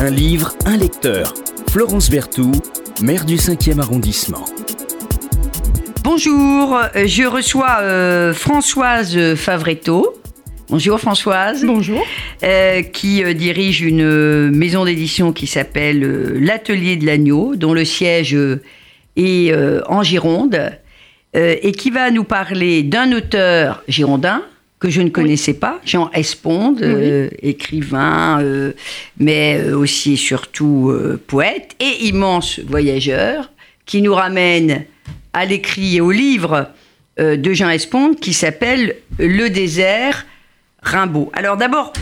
Un livre, un lecteur. Florence Berthoud, maire du 5e arrondissement. Bonjour, je reçois euh, Françoise Favretto. Bonjour Françoise. Bonjour. Euh, qui euh, dirige une maison d'édition qui s'appelle euh, l'Atelier de l'Agneau, dont le siège euh, est euh, en Gironde, euh, et qui va nous parler d'un auteur girondin que je ne connaissais pas, Jean Esponde, euh, écrivain, euh, mais euh, aussi et surtout euh, poète et immense voyageur, qui nous ramène à l'écrit et au livre de Jean Esponde qui s'appelle Le désert Rimbaud. Alors d'abord,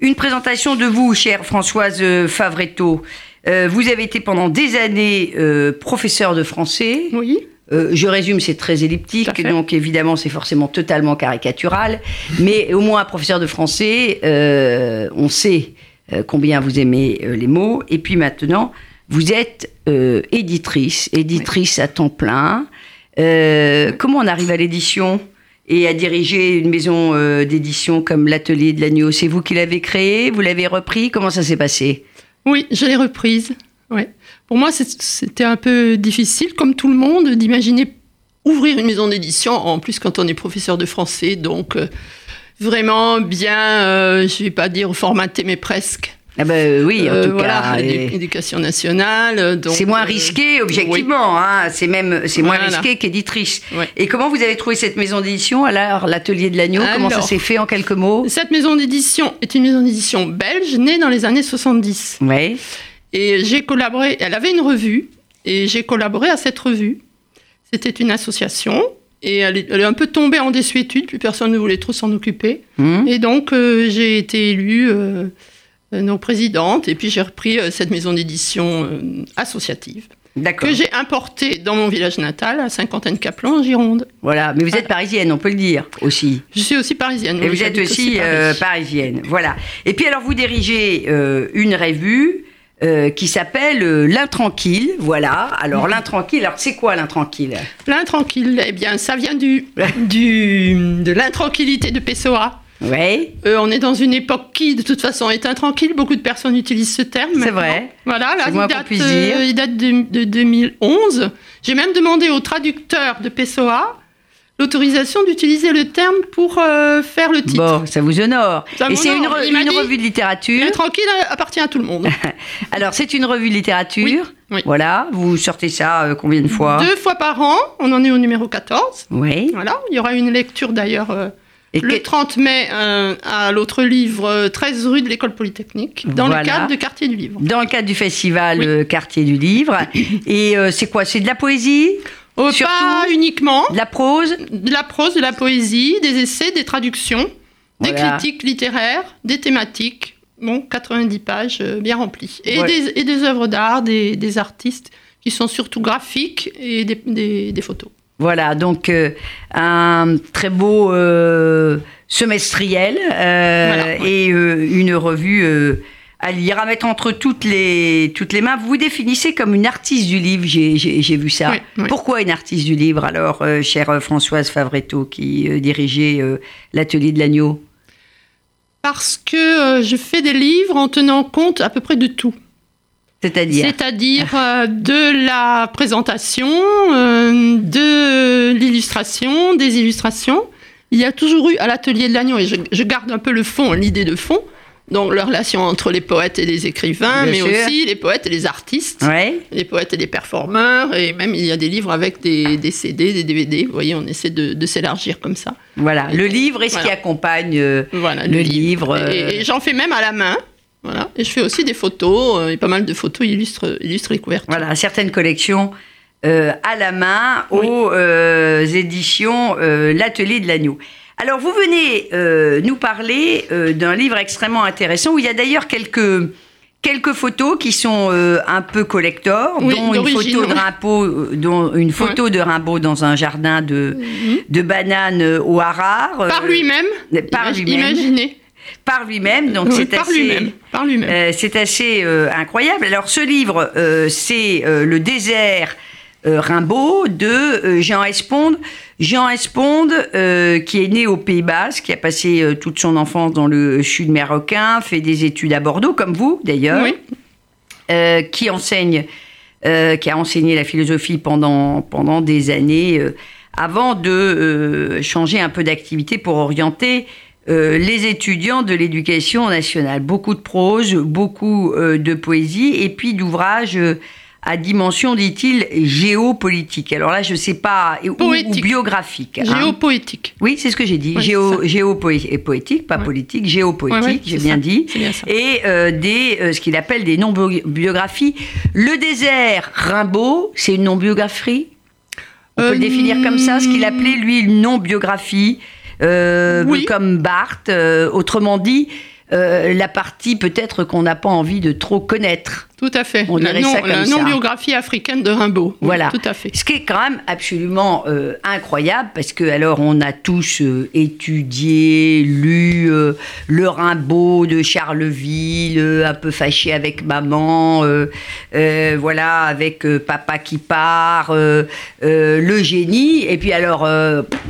une présentation de vous, chère Françoise Favretto. Vous avez été pendant des années professeur de français. Oui. Euh, je résume, c'est très elliptique, donc évidemment c'est forcément totalement caricatural, mais au moins professeur de français, euh, on sait euh, combien vous aimez euh, les mots, et puis maintenant vous êtes euh, éditrice, éditrice à temps plein. Euh, comment on arrive à l'édition et à diriger une maison euh, d'édition comme l'Atelier de l'Agneau? C'est vous qui l'avez créé Vous l'avez repris? Comment ça s'est passé? Oui, je l'ai reprise. Ouais. Pour moi, c'était un peu difficile, comme tout le monde, d'imaginer ouvrir une maison d'édition, en plus quand on est professeur de français, donc euh, vraiment bien, euh, je vais pas dire formaté, mais presque. ah ben, Oui, en Euh, tout voilà, cas. éducation nationale. euh, C'est moins euh, risqué, objectivement. hein. C'est même, c'est moins risqué qu'éditrice. Ouais. Et comment vous avez trouvé cette maison d'édition Alors, l'atelier de l'agneau, comment ça s'est fait en quelques mots? Cette maison d'édition est une maison d'édition belge née dans les années 70. Oui. Et j'ai collaboré, elle avait une revue, et j'ai collaboré à cette revue. C'était une association, et elle est, elle est un peu tombée en désuétude, plus personne ne voulait trop s'en occuper. Hum. Et donc, euh, j'ai été élue euh, euh, nos présidente, et puis j'ai repris euh, cette maison d'édition associative, que j'ai importée dans mon village natal, à Saint-Quentin-de-Caplan, en Gironde. Voilà. Mais vous êtes parisienne, on peut le dire aussi. Je suis aussi parisienne. Et vous êtes aussi Paris. parisienne. Voilà. Et puis alors, vous dirigez une revue euh, qui s'appelle euh, L'Intranquille. Voilà. Alors, L'Intranquille, alors c'est quoi L'Intranquille? L'intranquille, eh bien, ça vient du, du, de l'intranquillité de Pessoa. Oui. Euh, on est dans une époque qui, de toute façon, est intranquille. Beaucoup de personnes utilisent ce terme. C'est vrai. Voilà, là, il date, il date de, de 2011. J'ai même demandé au traducteur de Pessoa l'autorisation d'utiliser le terme pour euh, faire le titre. Bon, ça vous honore. Ça Et c'est une, re- revue de littérature. L'intranquille appartient à tout le monde. Alors, c'est une revue de littérature. Oui, oui. Voilà, vous sortez ça euh, combien de fois Deux fois par an, on en est au numéro 14. Oui. Voilà, il y aura une lecture d'ailleurs euh, le que- 30 mai euh, à l'autre livre, euh, 13 rue de l'école polytechnique, dans Voilà. le cadre de Quartier du Livre. dans le cadre du festival Oui. euh, Quartier du Livre. Et euh, c'est quoi? C'est de la poésie? Oh, Surtout- pas uniquement, De la prose de la prose, de la poésie, des essais, des traductions, des critiques littéraires, des thématiques. Bon, 90 pages euh, bien remplies. Et, des, et des œuvres d'art, des, des artistes qui sont surtout graphiques et des, photos. Voilà, donc euh, un très beau euh, semestriel Voilà, et une revue à lire, à mettre entre toutes les, toutes les mains. Vous vous définissez comme une artiste du livre, j'ai- vu ça. Oui, oui. Pourquoi une artiste du livre alors, euh, chère euh, Françoise Favretto, qui euh, dirigeait euh, l'atelier de l'agneau? Parce que je fais des livres en tenant compte à peu près de tout. C'est-à-dire? C'est-à-dire de la présentation, de l'illustration, des illustrations. Il y a toujours eu à l'atelier de l'agneau, et je, je garde un peu le fond, l'idée de fond, donc la relation entre les poètes et les écrivains, Bien mais sûr. aussi les poètes et les artistes, Ouais. les poètes et les performeurs, et même il y a des livres avec des, des CD, des DVD. Vous voyez, on essaie de, de s'élargir comme ça. Voilà, le livre est ce qui accompagne euh, Voilà, le livre. Et, euh, et j'en fais même à la main. Voilà. Et je fais aussi des photos, euh, et pas mal de photos illustrent, illustrent les couvertures. Voilà, certaines collections euh, à la main Oui. aux éditions L'Atelier de l'Agneau. Alors, vous venez euh, nous parler euh, d'un livre extrêmement intéressant où il y a d'ailleurs quelques, quelques photos qui sont euh, un peu collector, Oui, dont, une photo de. Rimbaud, dont une photo de Rimbaud dans un jardin de, Mhm. de bananes au Harare. Par lui-même. par lui-même. Imaginez. Par lui-même, donc Oui, c'est assez... Par lui-même. Euh, assez euh, incroyable. Alors, ce livre, euh, c'est Le désert Rimbaud de euh, Jean Esponde. Jean Esponde, euh, qui est né au Pays Basque, qui a passé euh, toute son enfance dans le sud marocain, fait des études à Bordeaux, comme vous d'ailleurs. oui. euh, qui enseigne, euh, qui a enseigné la philosophie pendant, pendant des années, euh, avant de euh, changer un peu d'activité pour orienter euh, les étudiants de l'éducation nationale. Beaucoup de prose, beaucoup euh, de poésie, et puis d'ouvrages euh, à dimension, dit-il, géopolitique. Alors là, je ne sais pas, ou, biographique. hein. Géopoétique. Oui, c'est ce que j'ai dit. Géo, géopoétique, pas Ouais. politique, géopoétique, Ouais, ouais, j'ai bien ça. dit. Bien. Et euh, des, euh, ce qu'il appelle des non-biographies. Le désert Rimbaud, c'est une non-biographie? On peut Euh, le définir comme ça, ce qu'il appelait, lui, une non-biographie, euh, Oui. comme Barthes. euh, autrement dit, euh, la partie peut-être qu'on n'a pas envie de trop connaître. Tout à fait. On la non- non-biographie africaine de Rimbaud. Voilà. Tout à fait. Ce qui est quand même absolument euh, incroyable parce que alors on a tous euh, étudié, lu le Rimbaud de Charleville, un peu fâché avec maman, voilà, avec papa qui part, le génie. Et puis alors,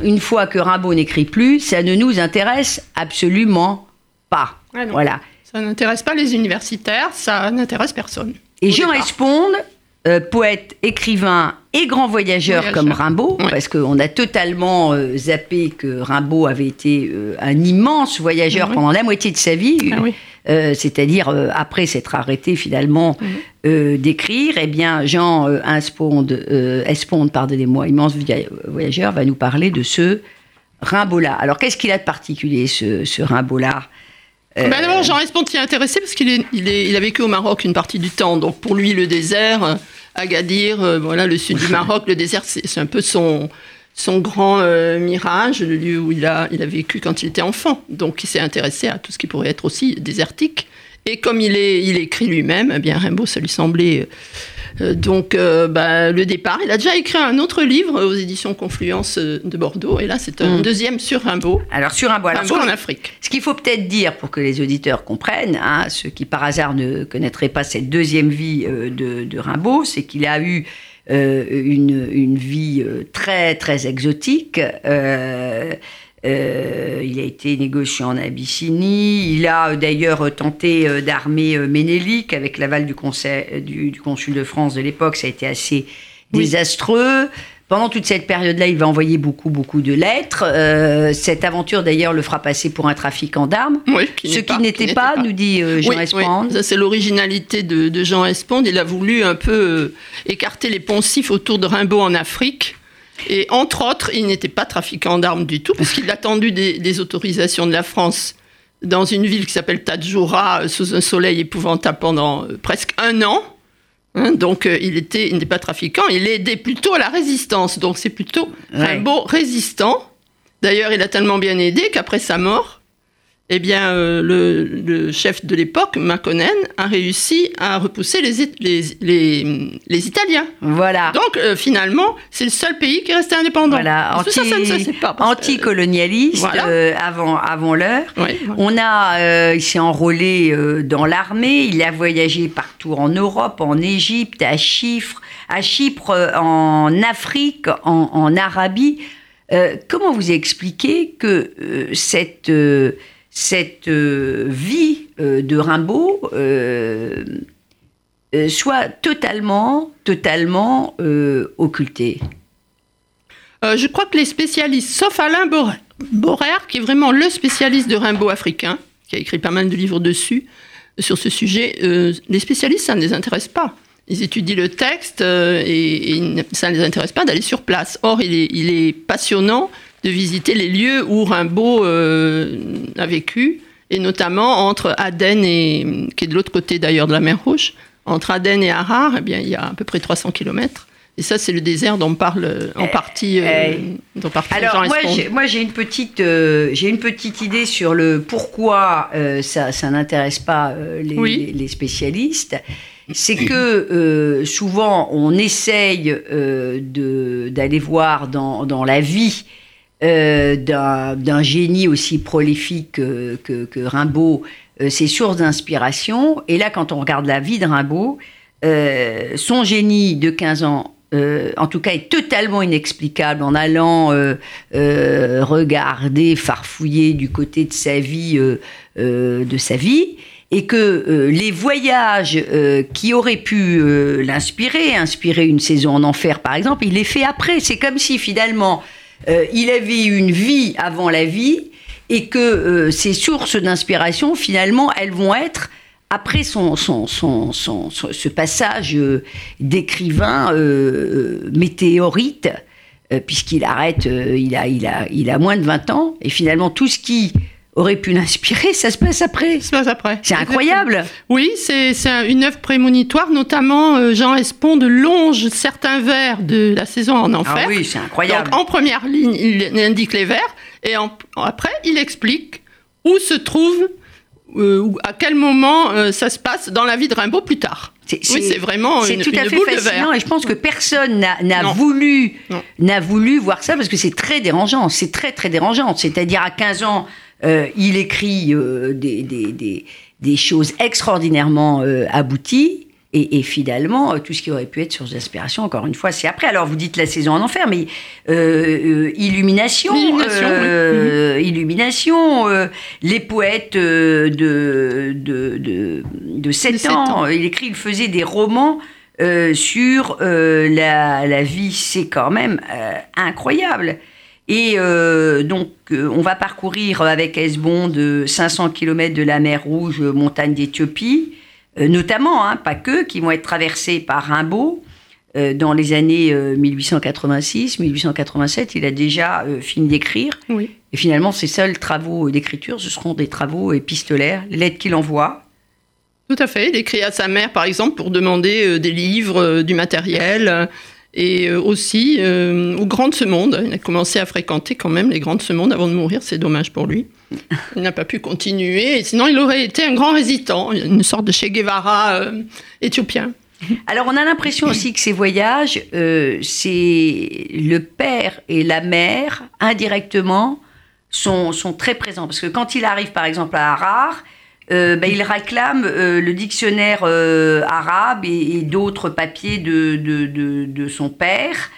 une fois que Rimbaud n'écrit plus, ça ne nous intéresse absolument pas. Ah. Voilà. Ça n'intéresse pas les universitaires, ça n'intéresse personne. Et Jean. Esponde, euh, poète, écrivain et grand voyageur, Voyageur. comme Rimbaud, parce qu'on a totalement euh, zappé que Rimbaud avait été euh, un immense voyageur Ah oui. pendant la moitié de sa vie, Ah oui. c'est-à-dire après s'être arrêté finalement d'écrire, eh bien Jean Esponde, Esponde, pardonnez-moi, immense voyageur, va nous parler de ce Rimbaud-là. Alors qu'est-ce qu'il a de particulier, ce, ce Rimbaud-là? Euh, Ben D'abord, Jean Espont s'y est intéressé parce qu'il est, il est- il a vécu au Maroc une partie du temps. Donc pour lui, le désert, euh, Agadir, euh, voilà, le sud du Maroc, le désert, c'est c'est un peu son, son grand euh, mirage, le lieu où il a, il a vécu quand il était enfant. Donc il s'est intéressé à tout ce qui pourrait être aussi désertique. Et comme il, est, il écrit lui-même, eh bien Rimbaud, ça lui semblait. euh, donc, euh, bah, le départ, il a déjà écrit un autre livre aux éditions Confluence euh, de Bordeaux. Et là, c'est un Mm. deuxième sur Rimbaud. Alors sur Rimbaud, alors, Rimbaud en Afrique. Ce qu'il faut peut-être dire pour que les auditeurs comprennent, hein, ceux qui par hasard ne connaîtraient pas cette deuxième vie euh, de, de Rimbaud, c'est qu'il a eu euh, une, une vie euh, très très exotique. Euh, euh, il a été négociant en Abyssinie. Il a euh, d'ailleurs tenté euh, d'armer euh, Ménélique avec l'aval du, conseil- du, du consul de France de l'époque. Ça a été assez Oui. désastreux. Pendant toute cette période-là, il va envoyer beaucoup, beaucoup de lettres. Euh, cette aventure, d'ailleurs, le fera passer pour un trafiquant d'armes. Oui, Ce qui n'était pas, nous dit euh, Jean Oui, Espand. oui, ça c'est l'originalité de, de Jean Espand. Il a voulu un peu écarter les poncifs autour de Rimbaud en Afrique. Et entre autres, il n'était pas trafiquant d'armes du tout, parce qu'il a attendu des, des autorisations de la France dans une ville qui s'appelle Tadjoura, euh, sous un soleil épouvantable pendant euh, presque un an. Hein, donc euh, il était, il n'était pas trafiquant, il aidait plutôt à la résistance. Donc c'est plutôt Ouais. Rimbaud résistant. D'ailleurs, il a tellement bien aidé qu'après sa mort, eh bien, euh, le, le chef de l'époque, Makonnen, a réussi à repousser les, It- les, les, les Italiens. Voilà. Donc, euh, finalement, c'est le seul pays qui est resté indépendant. Voilà, tout ça, ça anticolonialiste Voilà. euh, avant, avant l'heure. Voilà. On a, il s'est enrôlé dans l'armée, il a voyagé partout en Europe, en Égypte, à Chypre, à Chypre, en Afrique, en, en Arabie. Comment vous expliquez que cette, cette euh, vie euh, de Rimbaud euh, soit totalement, totalement occultée je crois que les spécialistes, sauf Alain Bor- Borer, qui est vraiment le spécialiste de Rimbaud africain, qui a écrit pas mal de livres dessus, sur ce sujet, les spécialistes, ça ne les intéresse pas. Ils étudient le texte et, ça ne les intéresse pas d'aller sur place. Or, il est passionnant de visiter les lieux où Rimbaud euh, a vécu, et notamment entre Aden et, qui est de l'autre côté d'ailleurs de la mer Rouge, entre Aden et Harar, eh bien, il y a à peu près 300 kilomètres. Et ça, c'est le désert dont parle en partie, euh, euh, dont parle Alors moi j'ai, moi j'ai une petite euh, j'ai une petite idée sur le pourquoi euh, ça ça n'intéresse pas les, Oui. les- les spécialistes. C'est que souvent on essaye de d'aller voir dans, dans la vie euh, d'un, génie aussi prolifique que, que, Rimbaud euh, ses sources d'inspiration. Et là quand on regarde la vie de Rimbaud, euh, son génie de 15 ans en tout cas, est totalement inexplicable en allant regarder, farfouiller du côté de sa vie, de sa vie. et que les voyages qui auraient pu l'inspirer, inspirer une saison en enfer par exemple, il les fait après. C'est comme si finalement il avait une vie avant la vie et que ces sources d'inspiration finalement elles vont être après son, son, son, son ce passage d'écrivain météorite, puisqu'il arrête, il, a, il, a, il a moins de 20 ans, et finalement tout ce qui aurait pu l'inspirer, ça se passe après. Ça se passe après. C'est incroyable. Oui, c'est une œuvre prémonitoire, notamment euh, Jean Espon de longe certains vers de la saison en enfer. Ah oui, c'est incroyable. Donc en première ligne, il indique les vers, et après, il explique où se trouve, euh, à quel moment euh, ça se passe dans la vie de Rimbaud plus tard. oui, c'est vraiment une, tout à fait fascinant et je pense que personne n'a voulu, n'a voulu voir ça parce que c'est très dérangeant. C'est très très dérangeant. C'est-à-dire à 15 ans, euh, il écrit euh, des, des, des, choses extraordinairement euh, abouties. Et, finalement, tout ce qui aurait pu être source d'inspiration, encore une fois, c'est après. Alors, vous dites la saison en enfer, mais Illumination, Illumination, les poètes de, de, de, de 7, ans, il écrit, il faisait des romans sur la, la, vie, c'est quand même incroyable. Et euh, donc, euh, on va parcourir avec Esbon de 500 km de la mer Rouge, montagne d'Éthiopie, euh, notamment, hein, pas que, qui vont être traversés par Rimbaud. dans les années 1886, 1887, il a déjà fini d'écrire. Oui. Et finalement, ses seuls travaux d'écriture, ce seront des travaux épistolaires, les lettres qu'il envoie. Tout à fait. Il écrit à sa mère, par exemple, pour demander des livres, du matériel et euh, aussi euh, au Grand de ce monde. Il a commencé à fréquenter quand même les Grands de ce monde avant de mourir, c'est dommage pour lui. Il n'a pas pu continuer, sinon il aurait été un grand résident, une sorte de Che Guevara euh, éthiopien. Alors on a l'impression aussi que ces voyages, c'est le père et la mère, indirectement, sont, sont, très présents. Parce que quand il arrive par exemple à Harare, euh, ben, il réclame euh, le dictionnaire euh, arabe et, d'autres papiers de, de, de, son père.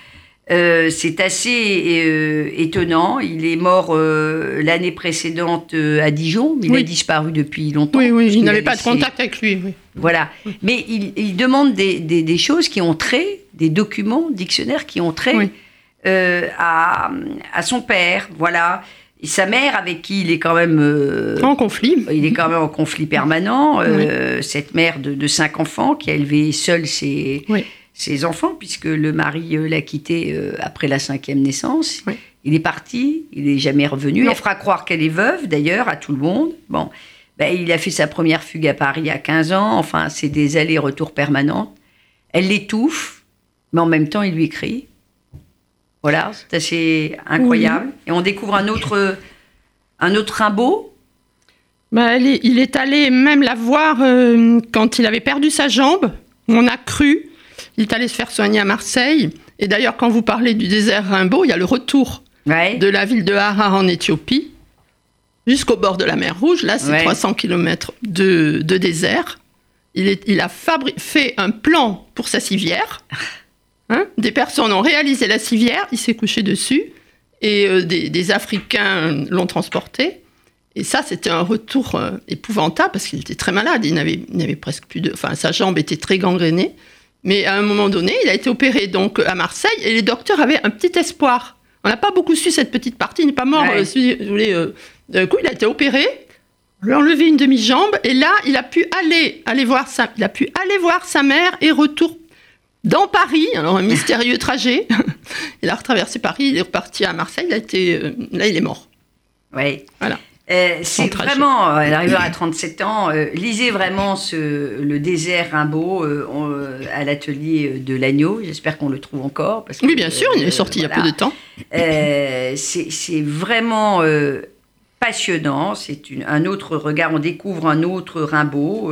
c'est assez étonnant. Il est mort l'année précédente à Dijon. Il a disparu depuis longtemps. Oui, oui, il n'avait pas de contact avec lui. Voilà. Mais il, il demande des, des, des, choses qui ont trait, des documents, dictionnaires qui ont trait à, à, son père. Voilà sa mère, avec qui il est quand même euh, en conflit, il est quand même en conflit permanent. Euh, cette mère de, cinq enfants qui a élevé seule ses, ses enfants, puisque le mari euh, l'a quitté après la cinquième naissance. Il est parti, il n'est jamais revenu. Elle fera croire qu'elle est veuve, d'ailleurs, à tout le monde. Bon, ben, il a fait sa première fugue à Paris à 15 ans. Enfin, c'est des allers-retours permanents. Elle l'étouffe, mais en même temps, il lui écrit. Voilà, c'est assez incroyable. Et on découvre un autre, un autre Rimbaud. Bah, il est allé même la voir euh, quand il avait perdu sa jambe. On a cru. Il est allé se faire soigner à Marseille. Et d'ailleurs, quand vous parlez du désert Rimbaud, il y a le retour de la ville de Harar en Éthiopie jusqu'au bord de la mer Rouge. Là, c'est 300 km de, désert. Il, est, il a fait un plan pour sa civière. Hein des personnes ont réalisé la civière, il s'est couché dessus, et euh, des, Africains l'ont transporté. Et ça, c'était un retour euh, épouvantable parce qu'il était très malade. Il n'avait presque plus de. Enfin, sa jambe était très gangrénée. Mais à un moment donné, il a été opéré donc à Marseille et les docteurs avaient un petit espoir. On n'a pas beaucoup su cette petite partie. Il n'est pas mort. Euh, d'un coup, il a été opéré. On lui a enlevé une demi-jambe et là, il a pu aller, aller voir sa, il a pu aller voir sa mère et retour dans Paris, alors un mystérieux trajet. il a retraversé Paris, il est reparti à Marseille, il a été, euh, là il est mort. Oui. Voilà. Euh, c'est vraiment, euh, elle arrive à 37 ans, lisez vraiment ce, le désert Rimbaud à l'atelier de l'agneau. J'espère qu'on le trouve encore. Parce que, oui, bien sûr, il est sorti il y a peu de temps. c'est vraiment passionnant. C'est un autre regard. On découvre un autre Rimbaud.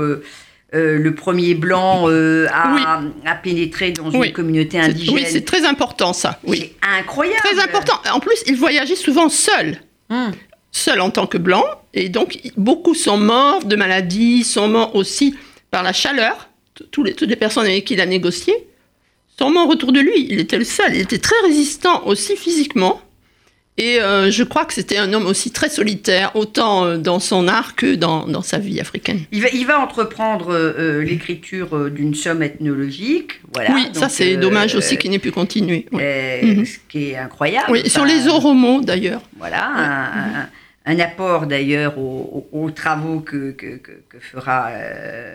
Euh, le premier blanc euh, a, pénétré dans une communauté indigène. Oui, c'est très important ça. Oui. C'est incroyable. Très important. En plus, il voyageait souvent seul. Hmm. Seul en tant que blanc. Et donc, beaucoup sont morts de maladies, sont morts aussi par la chaleur. Toutes les, toutes les personnes avec qui il a négocié sont morts autour de lui. Il était le seul. Il était très résistant aussi physiquement. Et euh, je crois que c'était un homme aussi très solitaire, autant euh, dans son art que dans, dans sa vie africaine. Il va, il va entreprendre euh, l'écriture d'une somme ethnologique. Voilà, oui, ça c'est euh, dommage aussi qu'il n'ait pu continuer. Oui, Mhm. Ce qui est incroyable. Oui, sur les oromos d'ailleurs. Voilà, un, un- un apport d'ailleurs aux, aux- aux travaux que, que, fera,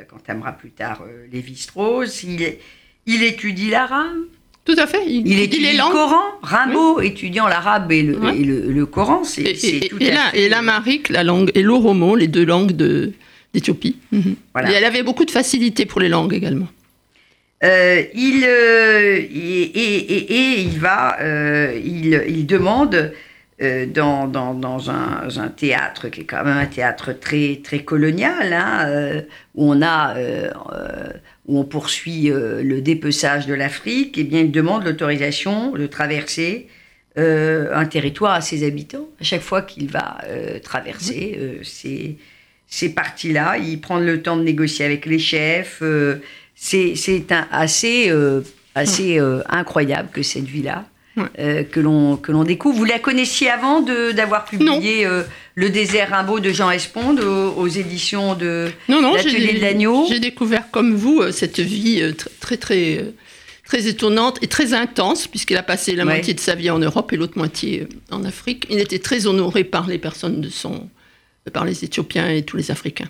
qu'entamera plus tard Lévi-Strauss. Il, il étudie l'arabe, Tout à fait. Il, il étudie les le. Coran. Rimbaud étudiant l'arabe et le, Ouais. et le, le Coran, c'est tout et à la, fait- et l'amharique, la langue, et l'oromo, les deux langues de- d'Éthiopie. Mhm. Voilà. Et elle avait beaucoup de facilité pour les langues également. Euh, il, euh, et, et- et- et il va, euh, il, il demande dans, dans, dans un, un théâtre qui est quand même un théâtre très, très colonial, hein, où on a, où on poursuit euh, le dépeçage de l'Afrique, et bien il demande l'autorisation de traverser euh, un territoire à ses habitants à chaque fois qu'il va euh, traverser euh, ces, ces parties-là. Il prend le temps de négocier avec les chefs. c'est assez, assez incroyable que cette vie-là, Ouais. que l'on découvre. Vous la connaissiez avant d'avoir publié Le désert Rimbaud de Jean Esponde aux, aux éditions de... Non, non, L'atelier de l'agneau? j'ai découvert comme vous euh, cette vie euh, tr- très, très, euh, très étonnante et très intense, puisqu'il a passé la Ouais. moitié de sa vie en Europe et l'autre moitié en Afrique. Il était très honoré par les personnes de son, par les Éthiopiens et tous les Africains.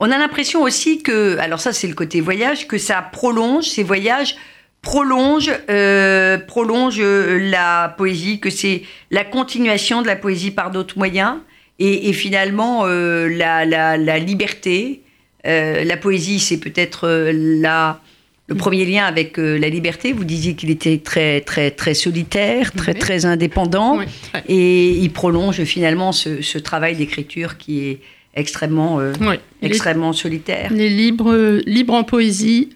On a l'impression aussi que, alors ça c'est le côté voyage, que ça prolonge, ces voyages prolongent, euh, prolongent la poésie, que c'est la continuation de la poésie par d'autres moyens, et, et finalement euh, la, la- la liberté. Euh, la poésie, c'est peut-être euh, la, le premier lien avec euh, la liberté. Vous disiez qu'il était très, très, très solitaire, très, Oui. très indépendant. Oui. Et il prolonge finalement ce, ce travail d'écriture qui est extrêmement, euh, Oui. Il est- extrêmement solitaire. Il est libre, libre en poésie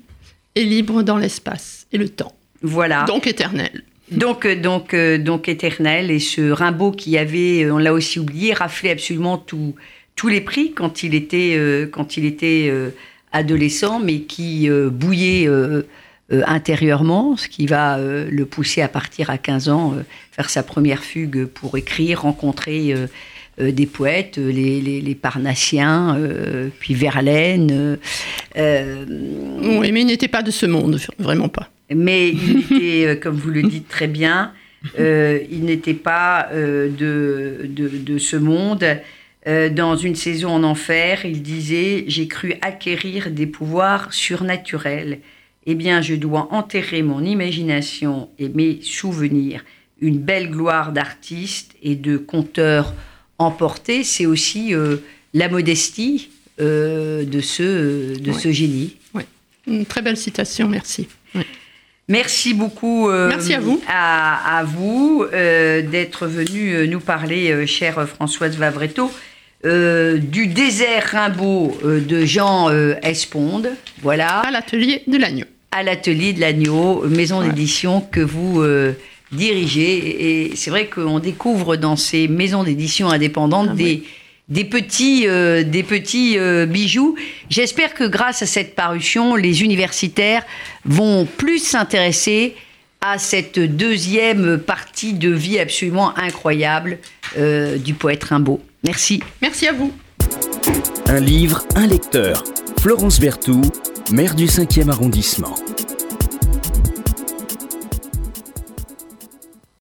et libre dans l'espace et le temps. Voilà. Donc, éternel. donc, donc, euh, donc éternel. Et ce Rimbaud qui avait, on l'a aussi oublié, raflé absolument tout- tous les prix quand il était, euh, quand il était euh, adolescent, mais qui euh, bouillait euh, euh, intérieurement, ce qui va euh, le pousser à partir à 15 ans, euh, faire sa première fugue pour écrire, rencontrer euh, euh, des poètes, les, les, les Parnassiens, euh, puis Verlaine. euh, euh, Oui, mais il n'était pas de ce monde, vraiment pas. mais il était, comme vous le dites très bien, euh, il n'était pas euh, de, de, de ce monde. Euh, dans une saison en enfer, il disait J'ai cru acquérir des pouvoirs surnaturels. Eh bien, je dois enterrer mon imagination et mes souvenirs. Une belle gloire d'artiste et de conteur emporté, c'est aussi euh, la modestie euh, de ce, de Ouais. ce génie. Une très belle citation, merci. Oui. Merci beaucoup. euh, Merci à vous. À, à vous euh, d'être venu nous parler, euh, chère Françoise Vavretto, euh, du désert Rimbaud euh, de Jean euh, Esponde. Voilà, À l'atelier de l'agneau. à l'atelier de l'agneau, maison Ouais. d'édition que vous dirigez. Et c'est vrai qu'on découvre dans ces maisons d'édition indépendantes Ah des, des petits, euh, des petits euh, bijoux. J'espère que grâce à cette parution, les universitaires vont plus s'intéresser à cette deuxième partie de vie absolument incroyable euh, du poète Rimbaud. Merci. Merci à vous. Un livre, un lecteur. Florence Berthoud, maire du 5e arrondissement.